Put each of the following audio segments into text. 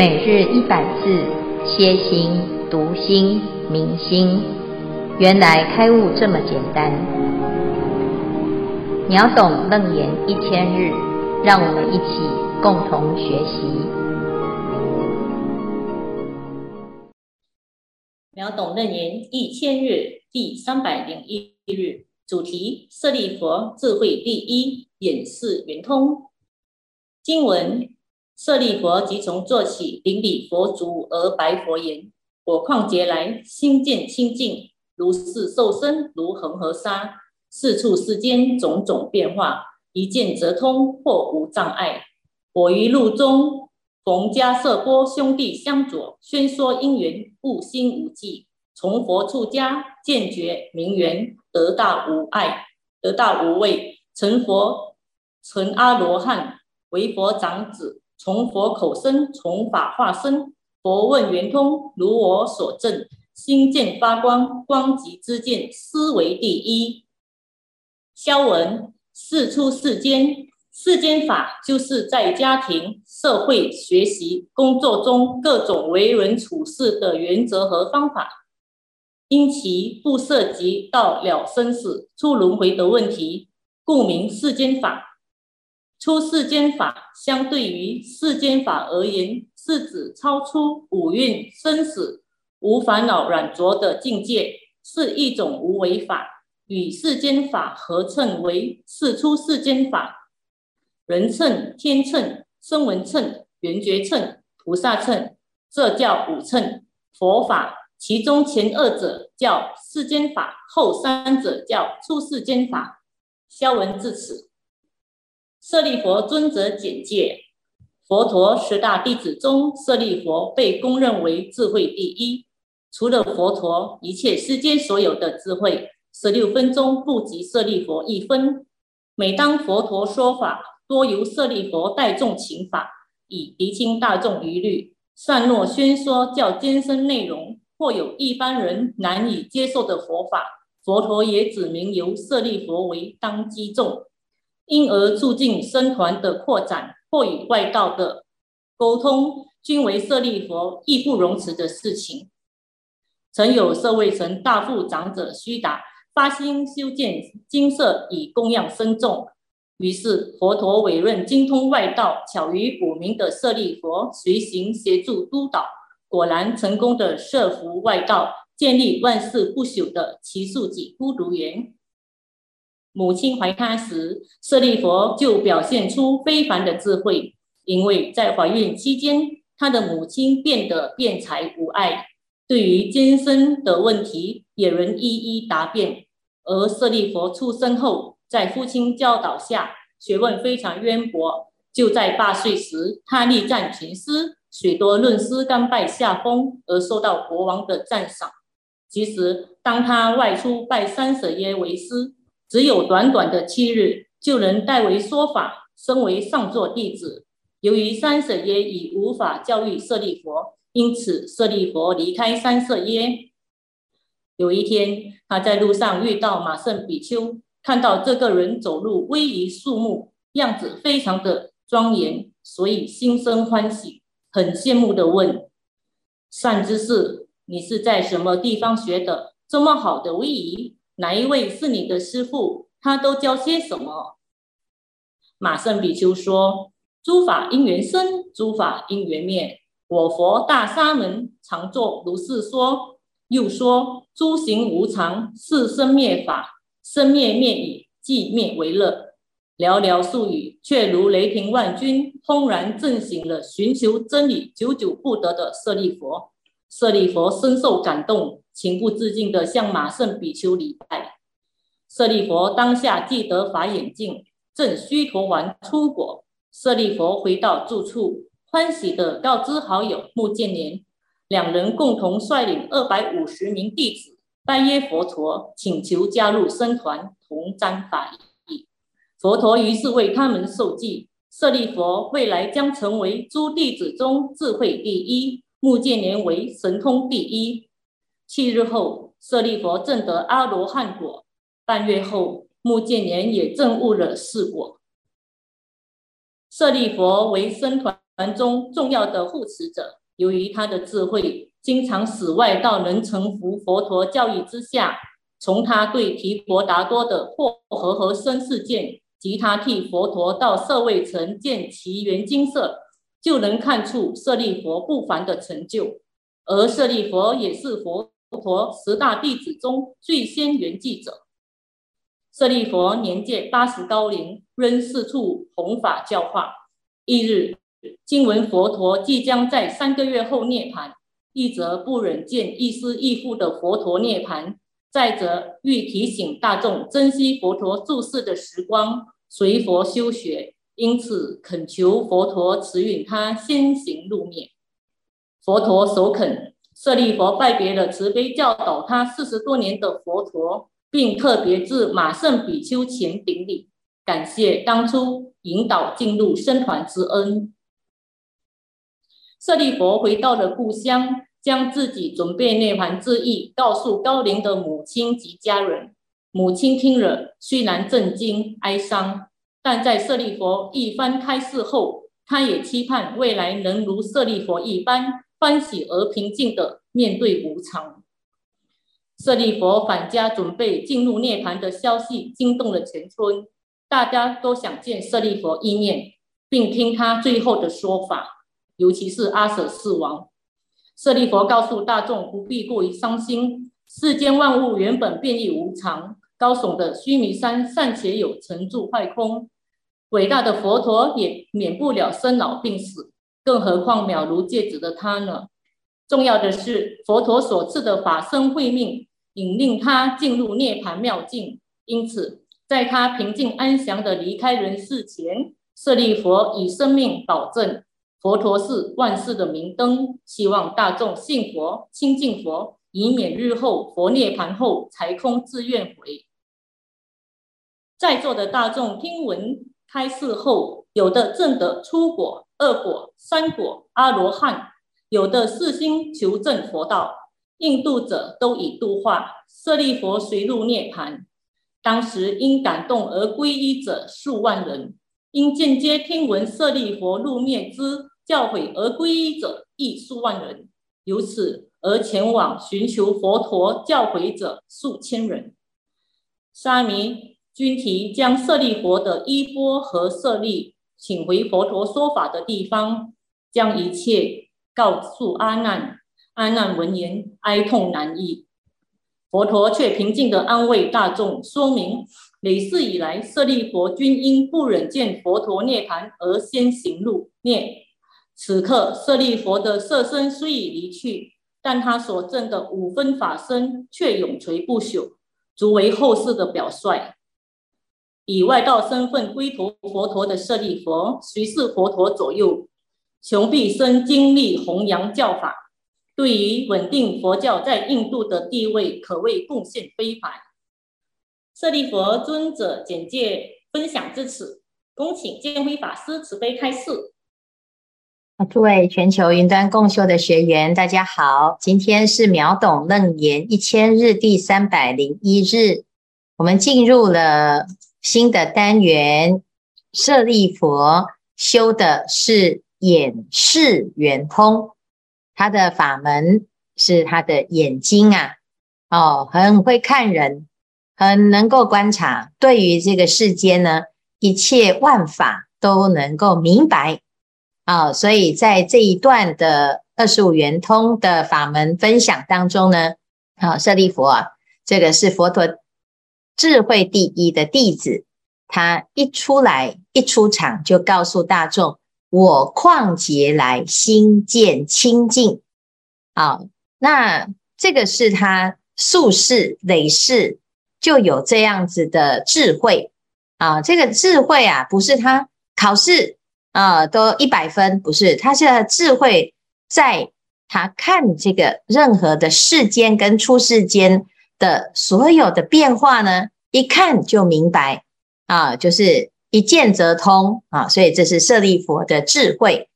每日一百字，歇心、读心、明心，原来开悟这么简单。秒懂楞严一千日，让我们一起共同学习。秒懂楞严一千日第三百零一日，主题：舍利弗，智慧第一，演示圆通。经文。舍利弗即从坐起，顶礼佛足而白佛言：“我旷劫来心见清净，如是受身如恒河沙，四处世间种种变化，一见则通，或无障碍。我于路中逢迦叶波兄弟相佐，宣说因缘，悟心无记，从佛出家，见觉明圆，得大无碍，得大无畏，成佛成阿罗汉，为佛长子。”从佛口生，从法化身。佛问圆通，如我所证，心见发光，光即之见，斯为第一。消文：世出世间，世间法就是在家庭、社会、学习、工作中各种为人处事的原则和方法，因其不涉及到了生死、出轮回的问题，故名世间法。出世间法，相对于世间法而言，是指超出五蕴生死、无烦恼染着的境界，是一种无为法，与世间法合称为世出世间法。人称、天称、声闻称、缘觉称、菩萨称，这叫五称。佛法其中前二者叫世间法，后三者叫出世间法。消文至此。舍利弗尊者简介：佛陀十大弟子中，舍利弗被公认为智慧第一。除了佛陀，一切世间所有的智慧，十六分钟不及舍利弗一分。每当佛陀说法，多由舍利弗代众请法，以厘清大众疑虑。善若宣说较艰深内容，或有一般人难以接受的佛法，佛陀也指明由舍利弗为当机众。因而促进僧团的扩展，或与外道的沟通，均为舍利弗义不容辞的事情。曾有舍卫城大富长者须达发心修建精舍以供养僧众，于是佛陀委任精通外道、巧于卜名的舍利弗随行协助督导，果然成功的摄服外道，建立万世不朽的奇树及孤独园。母亲怀他时，舍利弗就表现出非凡的智慧，因为在怀孕期间，他的母亲变得辩才无碍，对于今生的问题也能一一答辩。而舍利弗出生后，在父亲教导下，学问非常渊博。就在八岁时，他力战群师，许多论师甘拜下风，而受到国王的赞赏。其实，当他外出拜三舍耶为师。只有短短的七日，就能代为说法，升为上座弟子。由于三舍耶已无法教育舍利弗，因此舍利弗离开三舍耶。有一天，他在路上遇到马胜比丘，看到这个人走路威仪肃穆，样子非常的庄严，所以心生欢喜，很羡慕的问：“善知识，你是在什么地方学的这么好的威仪？”哪一位是你的师父？他都教些什么？马胜比丘说：“诸法因缘生，诸法因缘灭。我佛大沙门常作如是说。又说：诸行无常，是生灭法，生灭灭已，寂灭为乐。寥寥数语，却如雷霆万钧，轰然震醒了寻求真理久久不得的舍利佛。舍利佛深受感动。”情不自禁地向马胜比丘礼拜。舍利弗当下既得法眼净，正须陀洹出果。舍利弗回到住处，欢喜地告知好友目犍连，两人共同率领二百五十名弟子拜谒佛陀，请求加入僧团，同沾法益。佛陀于是为他们授记：舍利弗未来将成为诸弟子中智慧第一，目犍连为神通第一。七日后，舍利弗证得阿罗汉果。半月后，目犍连也证悟了四果。舍利弗为僧团中重要的护持者。由于他的智慧，经常使外道能臣服佛陀教义之下。从他对提婆达多的破和合身事件及他替佛陀到舍卫城建祇园精舍，就能看出舍利弗不凡的成就。而舍利弗也是佛佛陀十大弟子中最先圆寂者。舍利弗年届八十高龄，仍四处弘法教化。一日，听闻佛陀即将在三个月后涅槃，一则不忍见亦师亦父的佛陀涅槃。再则，欲提醒大众珍惜佛陀住世的时光，随佛修学，因此恳求佛陀慈允他先行入灭。佛陀首肯，舍利佛拜别了慈悲教导他四十多年的佛陀，并特别至马胜比丘前顶礼，感谢当初引导进入僧团之恩。舍利佛回到了故乡。将自己准备涅槃之意告诉高龄的母亲及家人。母亲听了，虽然震惊哀伤，但在舍利佛一番开示后，她也期盼未来能如舍利佛一般欢喜而平静的面对无常。舍利弗返家准备进入涅槃的消息惊动了全村，大家都想见舍利弗一面，并听他最后的说法，尤其是阿闍世王。舍利弗告诉大众，不必过于伤心。世间万物原本变异无常，高耸的须弥山尚且有成住坏空，伟大的佛陀也免不了生老病死，更何况渺如芥子的他呢？重要的是，佛陀所赐的法身慧命，引领他进入涅槃妙境。因此，在他平静安详地离开人世前，舍利弗以生命保证。佛陀是万世的明灯，希望大众信佛、亲近佛，以免日后佛涅槃后才空自怨悔。在座的大众听闻开示后，有的证得初果、二果、三果阿罗汉，有的四心求证佛道，印度者都已度化。舍利弗随入涅槃，当时因感动而皈依者数万人，因间接听闻舍利弗入灭之。教诲而皈依者亦数万人，由此而前往寻求佛陀教诲者数千人。沙弥均提将舍利弗的衣钵和舍利请回佛陀说法的地方，将一切告诉阿难。阿难闻言哀痛难抑，佛陀却平静地安慰大众，说明累世以来舍利弗均因不忍见佛陀涅槃而先行入涅。此刻，舍利弗的色身虽已离去，但他所证的五分法身却永垂不朽，足为后世的表率。以外道身份归投佛陀的舍利弗，随侍佛陀左右，穷毕生精力弘扬教法，对于稳定佛教在印度的地位，可谓贡献非凡。舍利佛尊者简介分享至此，恭请建辉法师慈悲开示。诸位全球云端共修的学员，大家好！今天是秒懂楞严一千日第三百零一日，我们进入了新的单元。舍利弗修的是眼视圆通，他的法门是他的眼睛啊，哦，很会看人，很能够观察，对于这个世间呢，一切万法都能够明白。啊、哦，所以在这一段的二十五圆通的法门分享当中呢，啊，舍利弗啊，这个是佛陀智慧第一的弟子，他一出来一出场就告诉大众：我旷劫来心见清净。啊，那这个是他宿世累世就有这样子的智慧啊，这个智慧啊，不是他考试。啊，都一百分，不是，他是智慧，在他看这个任何的世间跟出世间的所有的变化呢，一看就明白啊，就是一见则通啊，所以这是舍利弗的智慧。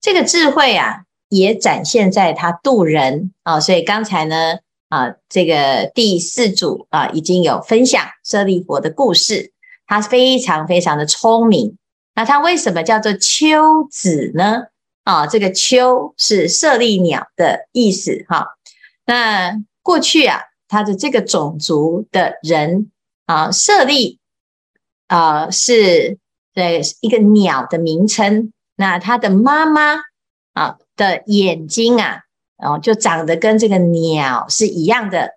这个智慧啊，也展现在他度人啊，所以刚才呢啊，这个第四组啊已经有分享舍利弗的故事，他非常非常的聪明。那他为什么叫做秋子呢？啊，这个秋是舍利鸟的意思哈。那过去啊，他的这个种族的人啊，舍利啊是对一个鸟的名称。那他的妈妈啊的眼睛啊，哦，就长得跟这个鸟是一样的。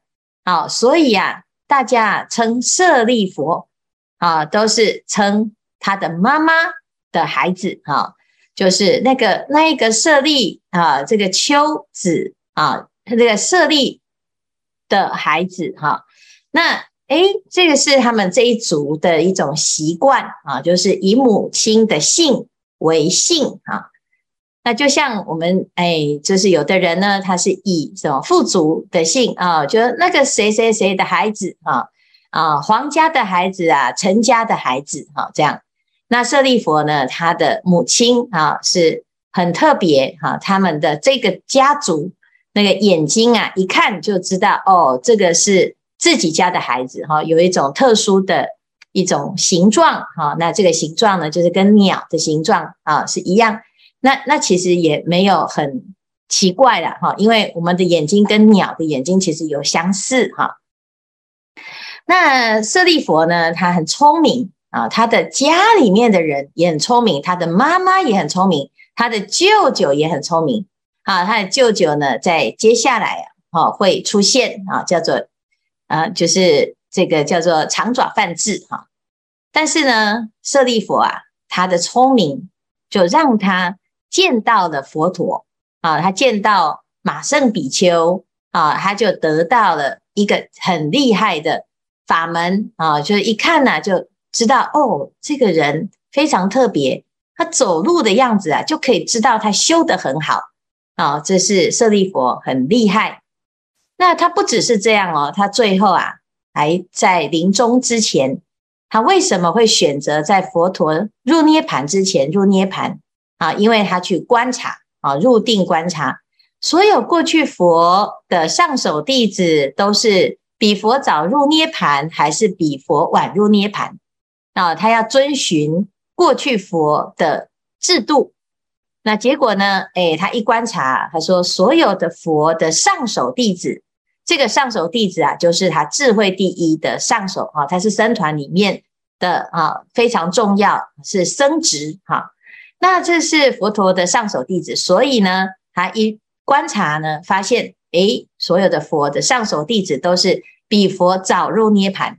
好，所以啊，大家称舍利佛啊，都是称他的妈妈的孩子哈。就是那个那一个舍利啊，这个秋子啊，他这个舍利的孩子哈、那诶，这个是他们这一族的一种习惯啊，就是以母亲的姓为姓啊。那就像我们诶，就是有的人呢，他是以什么富足的姓啊，就是那个谁谁谁的孩子啊啊，皇家的孩子啊，陈家的孩子哈、这样。那舍利弗呢？他的母亲啊是很特别哈，他们的这个家族那个眼睛啊，一看就知道哦，这个是自己家的孩子哈，有一种特殊的一种形状哈。那这个形状呢，就是跟鸟的形状啊是一样。那那其实也没有很奇怪了哈，因为我们的眼睛跟鸟的眼睛其实有相似哈。那舍利弗呢，他很聪明。啊，他的家里面的人也很聪明，他的妈妈也很聪明，他的舅舅也很聪明。啊，他的舅舅呢，在接下来啊，哦会出现啊，叫做啊，就是这个叫做长爪犯智哈。但是呢，舍利弗啊，他的聪明就让他见到了佛陀啊，他见到马胜比丘啊，他就得到了一个很厉害的法门啊，就是一看呢就。知道哦，这个人非常特别，他走路的样子啊，就可以知道他修得很好啊、这是舍利佛很厉害。那他不只是这样哦，他最后啊，还在临终之前，他为什么会选择在佛陀入涅槃之前入涅槃啊？因为他去观察啊，入定观察，所有过去佛的上首弟子都是比佛早入涅槃，还是比佛晚入涅槃？啊，他要遵循过去佛的制度，那结果呢？诶，他一观察，他说所有的佛的上首弟子，这个上首弟子啊，就是他智慧第一的上首啊，他是僧团里面的啊，非常重要，是僧职哈。那这是佛陀的上首弟子，所以呢，他一观察呢，发现诶，所有的佛的上首弟子都是比佛早入涅槃。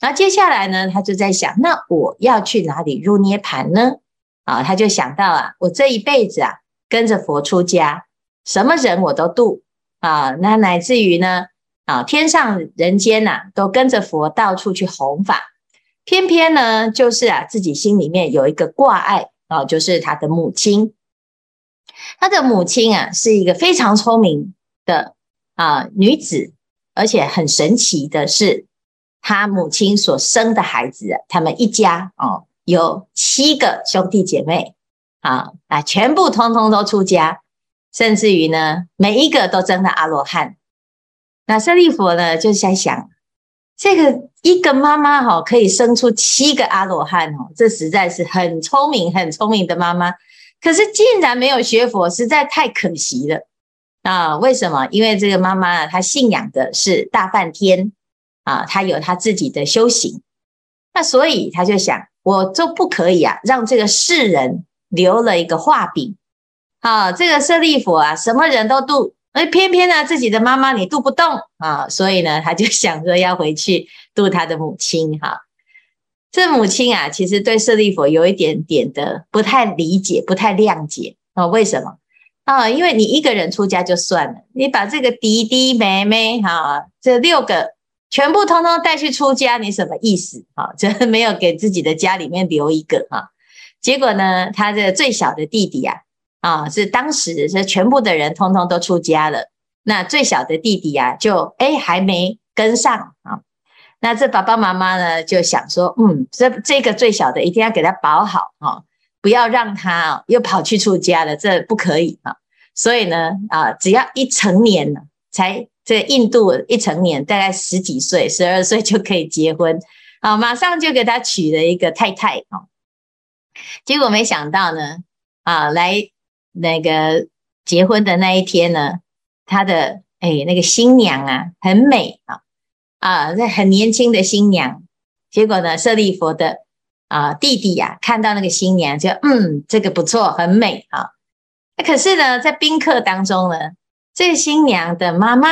那接下来呢，他就在想，那我要去哪里入涅槃呢？啊，他就想到啊，我这一辈子啊，跟着佛出家，什么人我都度啊，那乃至于呢，啊，天上人间呐、啊，都跟着佛到处去弘法，偏偏呢，就是啊，自己心里面有一个挂碍啊，就是他的母亲，他的母亲啊，是一个非常聪明的啊女子，而且很神奇的是。他母亲所生的孩子，他们一家哦，有七个兄弟姐妹，啊啊，全部通通都出家，甚至于呢，每一个都证了阿罗汉。那舍利弗呢，就在想，这个一个妈妈哈，可以生出七个阿罗汉哦，这实在是很聪明、很聪明的妈妈。可是竟然没有学佛，实在太可惜了啊！为什么？因为这个妈妈，她信仰的是大梵天。啊，她有她自己的修行，那所以她就想，我就不可以啊，让这个世人留了一个话柄。啊，这个舍利弗啊，什么人都度，而偏偏呢，自己的妈妈你度不动啊，所以呢，他就想说要回去度他的母亲。哈、这母亲啊，其实对舍利弗有一点点的不太理解，不太谅解啊。为什么？啊，因为你一个人出家就算了，你把这个弟弟妹妹哈、这六个。全部通通带去出家，你什么意思？哈，这没有给自己的家里面留一个哈。结果呢，他的最小的弟弟啊，啊，是当时是全部的人通通都出家了，那最小的弟弟啊，就诶还没跟上啊。那这爸爸妈妈呢，就想说，嗯，这这个最小的一定要给他保好啊，不要让他又跑去出家了，这不可以啊。所以呢，啊，只要一成年了才。这个印度一成年，大概十几岁、十二岁就可以结婚，啊，马上就给他娶了一个太太，啊，结果没想到呢，啊，来那个结婚的那一天呢，他的哎那个新娘啊很美啊啊，那很年轻的新娘。结果呢，舍利弗的啊弟弟呀、啊、看到那个新娘就嗯这个不错，很美啊。可是呢，在宾客当中呢，这个新娘的妈妈、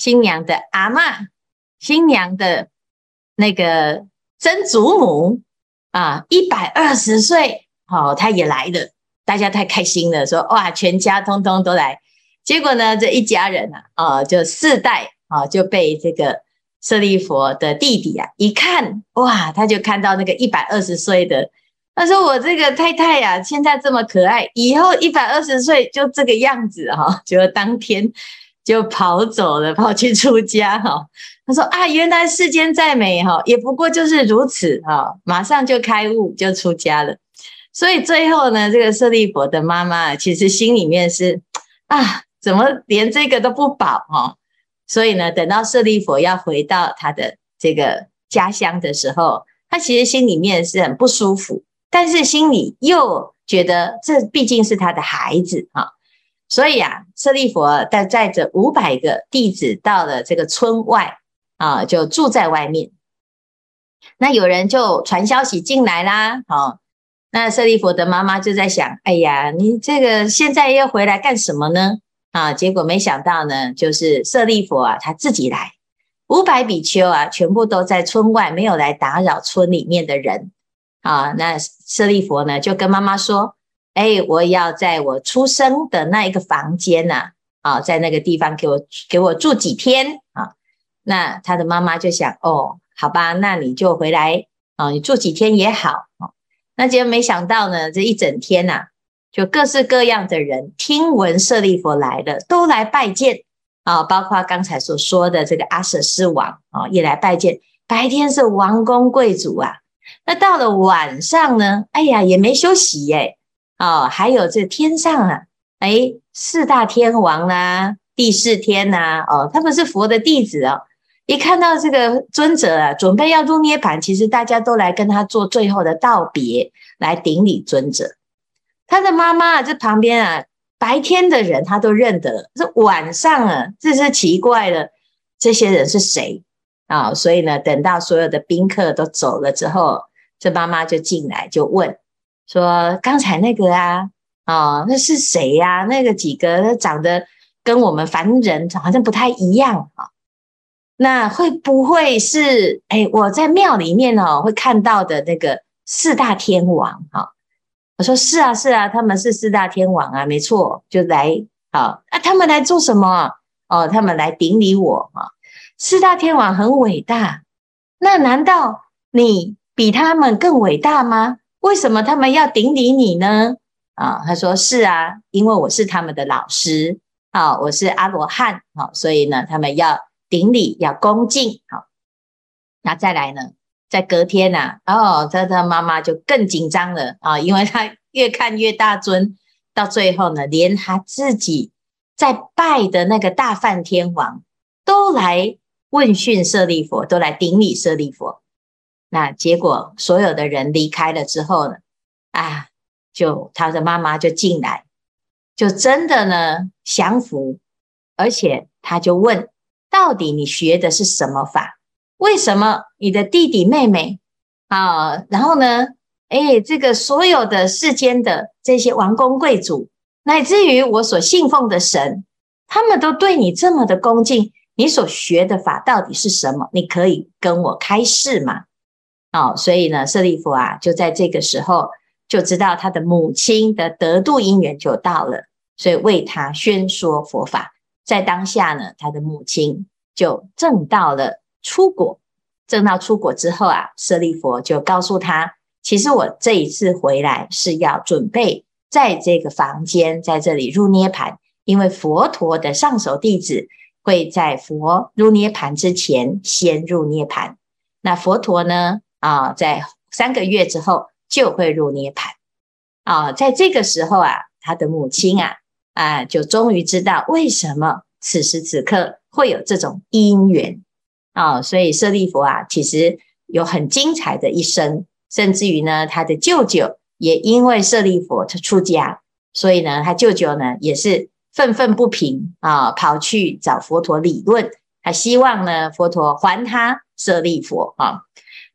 新娘的阿嬷、新娘的那个曾祖母啊，一百二十岁，哦，她也来了，大家太开心了，说哇，全家通通都来。结果呢，这一家人啊，啊，就四代啊，就被这个舍利弗的弟弟啊，一看哇，他就看到那个一百二十岁的。他说：“我这个太太呀、啊，现在这么可爱，以后一百二十岁就这个样子哈，就当天就跑走了，跑去出家哈。他说啊，原来世间再美哈，也不过就是如此哈，马上就开悟，就出家了。所以最后呢，这个舍利弗的妈妈其实心里面是啊，怎么连这个都不保哈？所以呢，等到舍利弗要回到他的这个家乡的时候，他其实心里面是很不舒服。”但是心里又觉得这毕竟是他的孩子哈，所以啊，舍利弗带载着五百个弟子到了这个村外啊，就住在外面。那有人就传消息进来啦，好，那舍利弗的妈妈就在想，哎呀，你这个现在要回来干什么呢？啊，结果没想到呢，就是舍利弗啊，他自己来，五百比丘啊，全部都在村外，没有来打扰村里面的人。啊，那舍利弗呢，就跟妈妈说：“哎，我要在我出生的那一个房间呐，啊，在那个地方给我给我住几天啊。”那他的妈妈就想：“哦，好吧，那你就回来啊，你住几天也好。”那结果没想到呢，这一整天呐，就各式各样的人听闻舍利弗来了，都来拜见啊，包括刚才所说的这个阿舍斯王啊，也来拜见。白天是王公贵族啊。那到了晚上呢？哎呀，也没休息耶。哦，还有这天上啊，哎，四大天王啦、啊，帝释天呐、哦，他们是佛的弟子哦。一看到这个尊者啊，准备要入涅槃，其实大家都来跟他做最后的道别，来顶礼尊者。他的妈妈这旁边啊，白天的人他都认得，这晚上啊，这是奇怪了，这些人是谁？啊、所以呢，等到所有的宾客都走了之后，这妈妈就进来就问说：“刚才那个啊，哦，那是谁呀、啊？那个几个长得跟我们凡人好像不太一样啊、哦？那会不会是哎，我在庙里面哦会看到的那个四大天王？哈、哦，我说是啊，是啊，他们是四大天王啊，没错，就来好、哦、啊，他们来做什么？哦，他们来顶礼我啊。哦”四大天王很伟大，那难道你比他们更伟大吗？为什么他们要顶礼你呢？啊，他说是啊，因为我是他们的老师，啊，我是阿罗汉，好，所以呢，他们要顶礼，要恭敬，好。那再来呢，在隔天呐，哦，他他妈妈就更紧张了啊，因为他越看越大尊，到最后呢，连他自己在拜的那个大梵天王都来。问讯舍利佛，都来顶礼舍利佛。那结果所有的人离开了之后呢？啊，就他的妈妈就进来，就真的呢降服，而且他就问：到底你学的是什么法？为什么你的弟弟妹妹啊？然后呢？哎，这个所有的世间的这些王公贵族，乃至于我所信奉的神，他们都对你这么的恭敬。你所学的法到底是什么？你可以跟我开示吗？哦，所以呢，舍利弗啊，就在这个时候就知道他的母亲的得度因缘就到了，所以为他宣说佛法。在当下呢，他的母亲就证到了初果。证到初果之后啊，舍利弗就告诉他，其实我这一次回来是要准备在这个房间在这里入涅槃，因为佛陀的上首弟子。会在佛入涅槃之前先入涅槃，那佛陀呢？啊，在三个月之后就会入涅槃。啊，在这个时候啊，他的母亲啊啊，就终于知道为什么此时此刻会有这种因缘啊。所以舍利弗啊，其实有很精彩的一生，甚至于呢，他的舅舅也因为舍利弗他出家，所以呢，他舅舅呢也是愤愤不平啊，跑去找佛陀理论，他希望呢佛陀还他舍利弗啊。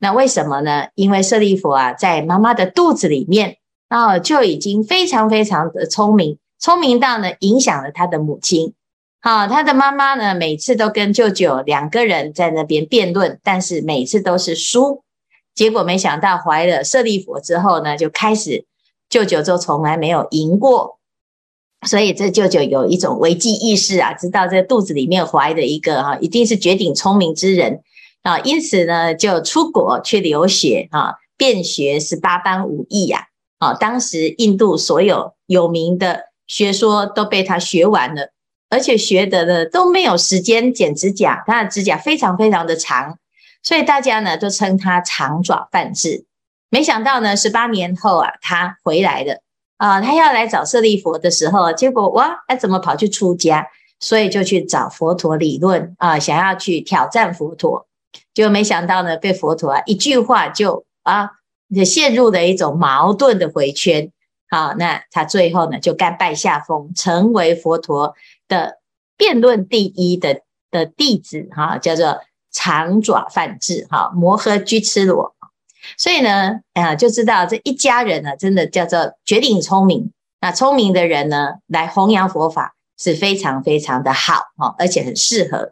那为什么呢？因为舍利弗啊，在妈妈的肚子里面啊，就已经非常非常的聪明，聪明到呢影响了他的母亲。好，他的妈妈呢，每次都跟舅舅两个人在那边辩论，但是每次都是输。结果没想到怀了舍利弗之后呢，就开始舅舅就从来没有赢过，所以这舅舅有一种危机意识啊，知道这肚子里面怀的一个哈，一定是绝顶聪明之人啊，因此呢，就出国去留学啊，遍学十八般武艺呀，啊，当时印度所有有名的学说都被他学完了。而且学得的都没有时间剪指甲，他的指甲非常非常的长，所以大家呢都称他长爪梵志。没想到呢，十八年后啊，他回来了啊，他要来找舍利弗的时候，结果哇，他怎么跑去出家？所以就去找佛陀理论啊，想要去挑战佛陀，就没想到呢，被佛陀啊一句话就啊，就陷入了一种矛盾的回圈。好，那他最后呢就甘拜下风，成为佛陀。的辩论第一的的弟子哈，叫做长爪饭智哈，摩诃居絺罗。所以呢，啊，就知道这一家人呢，真的叫做绝顶聪明。那聪明的人呢，来弘扬佛法是非常非常的好哈，而且很适合。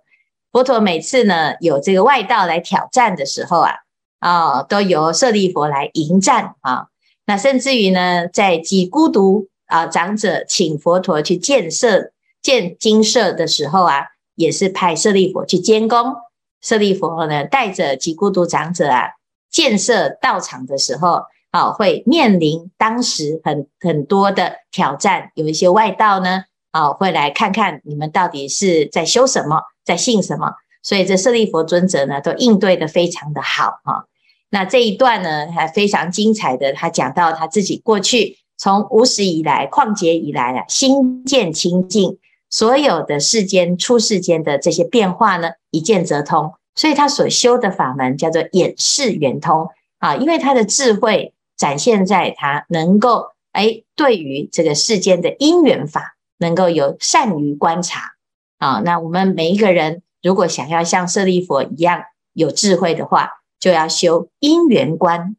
佛陀每次呢有这个外道来挑战的时候啊，啊，都由舍利弗来迎战啊。那甚至于呢，在几孤独啊长者请佛陀去建设。建精舍的时候啊，也是派舍利弗去监工。舍利弗呢，带着几孤独长者啊，建设道场的时候，啊，会面临当时很很多的挑战。有一些外道呢，啊，会来看看你们到底是在修什么，在信什么。所以这舍利弗尊者呢，都应对的非常的好哈。那这一段呢，还非常精彩的，他讲到他自己过去从无始以来，旷劫以来啊，心见清净。所有的世间、出世间的这些变化呢，一见则通，所以他所修的法门叫做眼视圆通啊，因为他的智慧展现在他能够哎，对于这个世间的因缘法，能够有善于观察啊。那我们每一个人如果想要像舍利弗一样有智慧的话，就要修因缘观。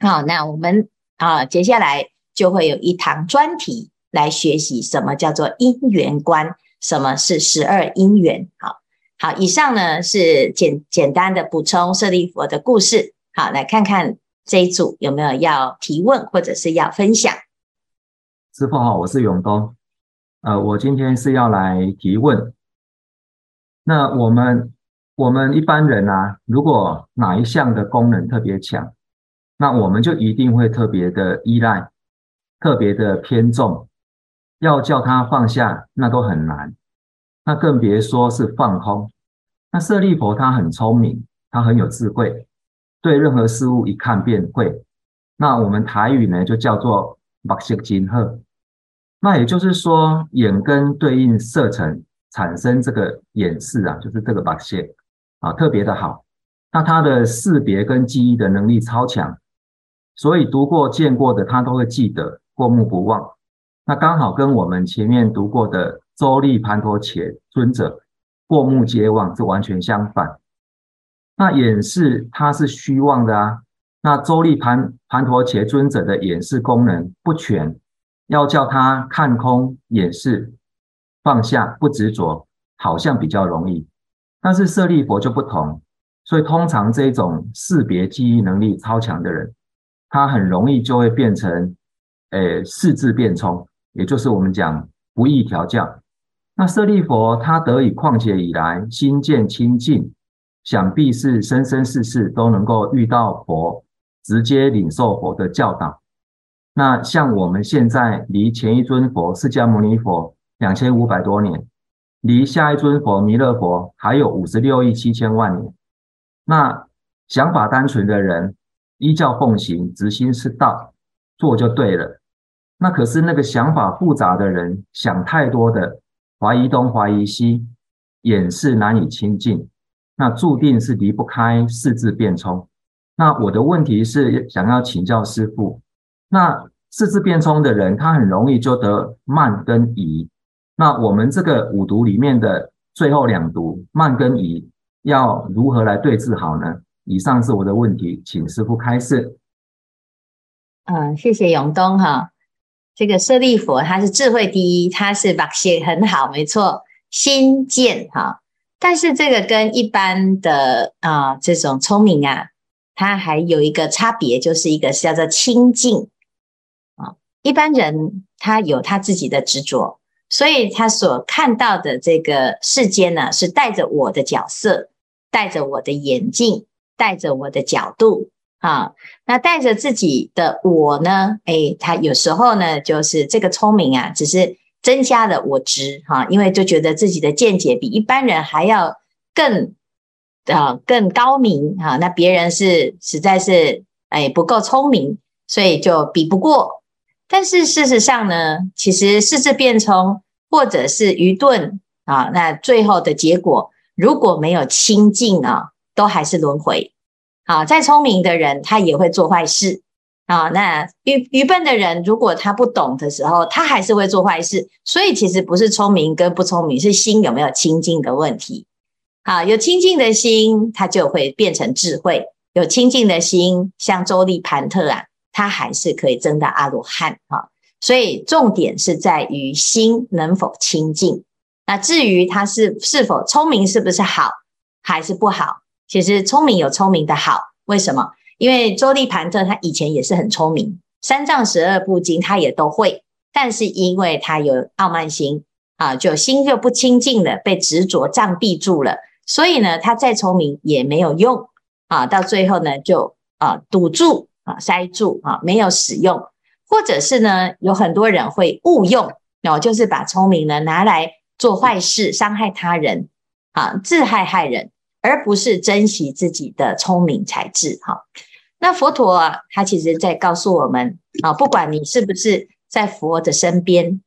好，那我们啊，接下来就会有一堂专题。来学习什么叫做因缘观，什么是十二因缘。好好，以上呢是简简单的补充舍利弗的故事。好，来看看这一组有没有要提问或者是要分享。师傅好，我是永东。呃，我今天是要来提问。那我们我们一般人啊，如果哪一项的功能特别强，那我们就一定会特别的依赖，特别的偏重。要叫他放下，那都很难，那更别说是放空。那舍利佛他很聪明，他很有智慧，对任何事物一看便会。那我们台语呢，就叫做目色真好。那也就是说，眼根对应色尘，产生这个眼识啊，就是这个目色啊，特别的好。那他的识别跟记忆的能力超强，所以读过见过的他都会记得，过目不忘。那刚好跟我们前面读过的周利盘陀且尊者过目皆忘是完全相反。那眼识它是虚妄的啊。那周利盘盘陀且尊者的眼识功能不全，要叫他看空眼识，放下不执着，好像比较容易。但是舍利佛就不同，所以通常这种识别记忆能力超强的人，他很容易就会变成，诶，识智辩聪。也就是我们讲不易调教。那舍利佛他得以旷劫以来心见清净，想必是生生世世都能够遇到佛，直接领受佛的教导。那像我们现在离前一尊佛释迦牟尼佛两千五百多年，离下一尊佛弥勒佛还有五十六亿七千万年。那想法单纯的人，依教奉行，直心是道，做就对了。那可是那个想法复杂的人，想太多的，怀疑东怀疑西，掩饰难以清净，那注定是离不开四字辩冲。那我的问题是想要请教师父，那四字变冲的人，他很容易就得慢跟疑。那我们这个五毒里面的最后两毒慢跟疑，要如何来对治好呢？以上是我的问题，请师傅开示。嗯，谢谢永东哈。这个舍利弗他是智慧第一，他是把写很好，没错，心见哈。但是这个跟一般的啊、呃、这种聪明啊，它还有一个差别，就是一个是叫做清净。一般人他有他自己的执着，所以他所看到的这个世间呢，是带着我的角色，带着我的眼镜，带着我的角度啊。那带着自己的我呢，诶，他有时候呢，就是这个聪明啊，只是。增加了我执哈，因为就觉得自己的见解比一般人还要更啊更高明哈，那别人是实在是哎不够聪明，所以就比不过。但是事实上呢，其实四字变冲或者是愚钝啊，那最后的结果如果没有清净啊，都还是轮回。好，再聪明的人他也会做坏事。啊，那愚愚笨的人，如果他不懂的时候，他还是会做坏事。所以其实不是聪明跟不聪明，是心有没有清净的问题。好，有清净的心，他就会变成智慧。有清净的心，像周立盘特啊，他还是可以增到阿罗汉。哈，所以重点是在于心能否清净。那至于他是是否聪明，是不是好还是不好？其实聪明有聪明的好，为什么？因为周利盘特他以前也是很聪明，三藏十二部经他也都会，但是因为他有傲慢心啊，就心就不清净了，被执着障蔽住了，所以呢，他再聪明也没有用啊，到最后呢就啊堵住啊塞住啊没有使用，或者是呢有很多人会误用哦，就是把聪明呢拿来做坏事，伤害他人啊，自害害人，而不是珍惜自己的聪明才智哈。那佛陀啊，他其实在告诉我们啊，不管你是不是在佛的身边，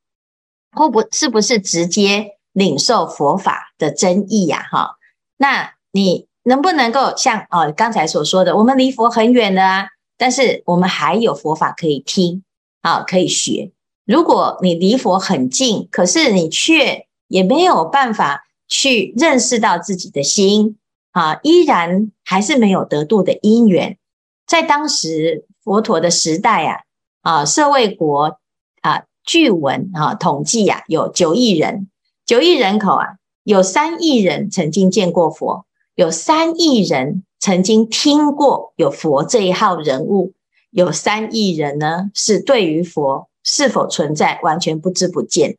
或不是不是直接领受佛法的真义呀，哈，那你能不能够像哦刚才所说的，我们离佛很远的啊，但是我们还有佛法可以听啊，可以学。如果你离佛很近，可是你却也没有办法去认识到自己的心啊，依然还是没有得度的因缘。在当时佛陀的时代啊，啊，舍卫国啊，据闻啊，统计啊，有九亿人，九亿人口啊，有三亿人曾经见过佛，有三亿人曾经听过有佛这一号人物，有三亿人呢是对于佛是否存在完全不知不见。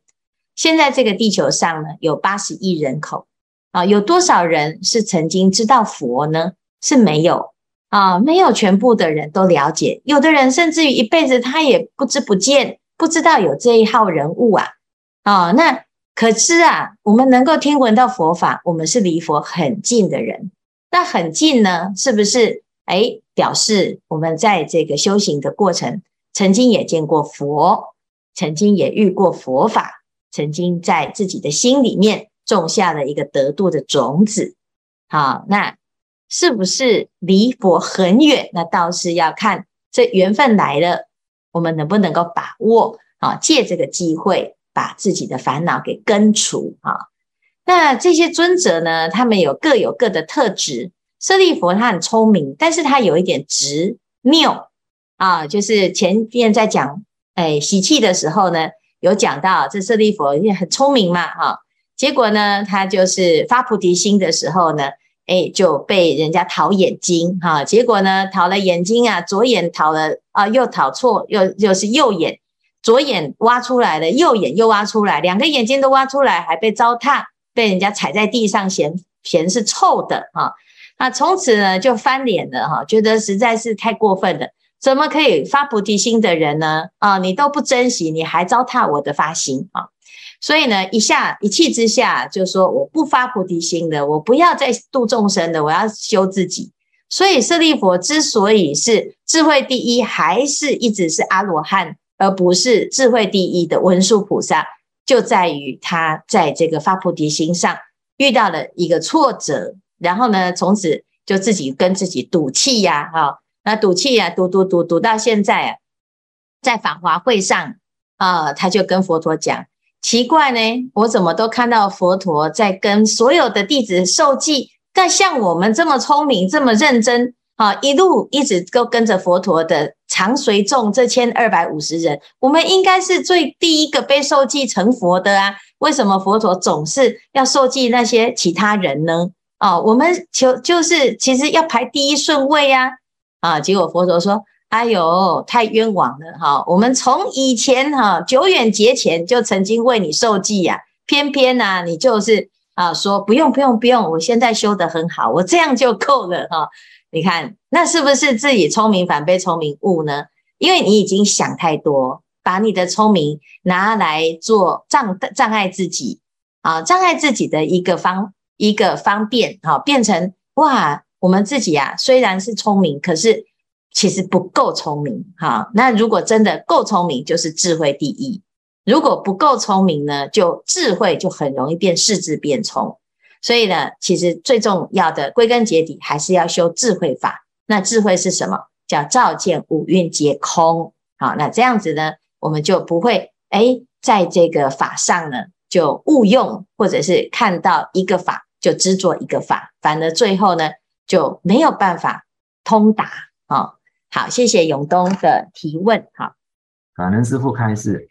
现在这个地球上呢，有八十亿人口啊，有多少人是曾经知道佛呢？是没有。啊，没有全部的人都了解，有的人甚至于一辈子他也不知不见，不知道有这一号人物啊。啊，那可是啊，我们能够听闻到佛法，我们是离佛很近的人。那很近呢，是不是？哎，表示我们在这个修行的过程，曾经也见过佛，曾经也遇过佛法，曾经在自己的心里面种下了一个得度的种子。好，那。是不是离佛很远？那倒是要看这缘分来了，我们能不能够把握啊？借这个机会把自己的烦恼给根除啊？那这些尊者呢？他们有各有各的特质。舍利弗他很聪明，但是他有一点执拗啊。就是前面在讲哎习气的时候呢，有讲到这舍利弗也很聪明嘛哈。结果呢，他就是发菩提心的时候呢。哎，就被人家讨眼睛哈，结果呢，讨了眼睛啊，左眼讨了啊，又讨错，又又是右眼，左眼挖出来了，右眼又挖出来，两个眼睛都挖出来，还被糟蹋，被人家踩在地上嫌嫌是臭的哈。那从此呢，就翻脸了哈，觉得实在是太过分了，怎么可以发菩提心的人呢？啊，你都不珍惜，你还糟蹋我的发心啊！所以呢，一下一气之下就说我不发菩提心的，我不要再度众生的，我要修自己。所以舍利弗之所以是智慧第一，还是一直是阿罗汉，而不是智慧第一的文殊菩萨，就在于他在这个发菩提心上遇到了一个挫折，然后呢，从此就自己跟自己赌气呀，哈，那赌气呀，赌赌赌赌到现在啊，在法华会上啊、他就跟佛陀讲：奇怪呢，我怎么都看到佛陀在跟所有的弟子授记，但像我们这么聪明、这么认真啊，一路一直都跟着佛陀的常随众这千二百五十人，我们应该是最第一个被授记成佛的啊。为什么佛陀总是要受记那些其他人呢？啊，我们求就是其实要排第一顺位呀！啊，结果佛陀说：“哎呦，太冤枉了哈！我们从以前哈久远劫前就曾经为你授记呀，偏偏呐你就是啊说不用不用不用，我现在修得很好，我这样就够了哈！你看那是不是自己聪明反被聪明误呢？因为你已经想太多。”把你的聪明拿来做障障碍自己啊，障碍自己的一个方一个方便啊，变成哇，我们自己啊虽然是聪明，可是其实不够聪明哈。那如果真的够聪明，就是智慧第一；如果不够聪明呢，就智慧就很容易变识智变聪。所以呢，其实最重要的归根结底还是要修智慧法。那智慧是什么？叫照见五蕴皆空。好，那这样子呢？我们就不会哎，在这个法上呢，就误用，或者是看到一个法就执着一个法，反而最后呢就没有办法通达。好，好，谢谢永东的提问。好，感恩师父开示。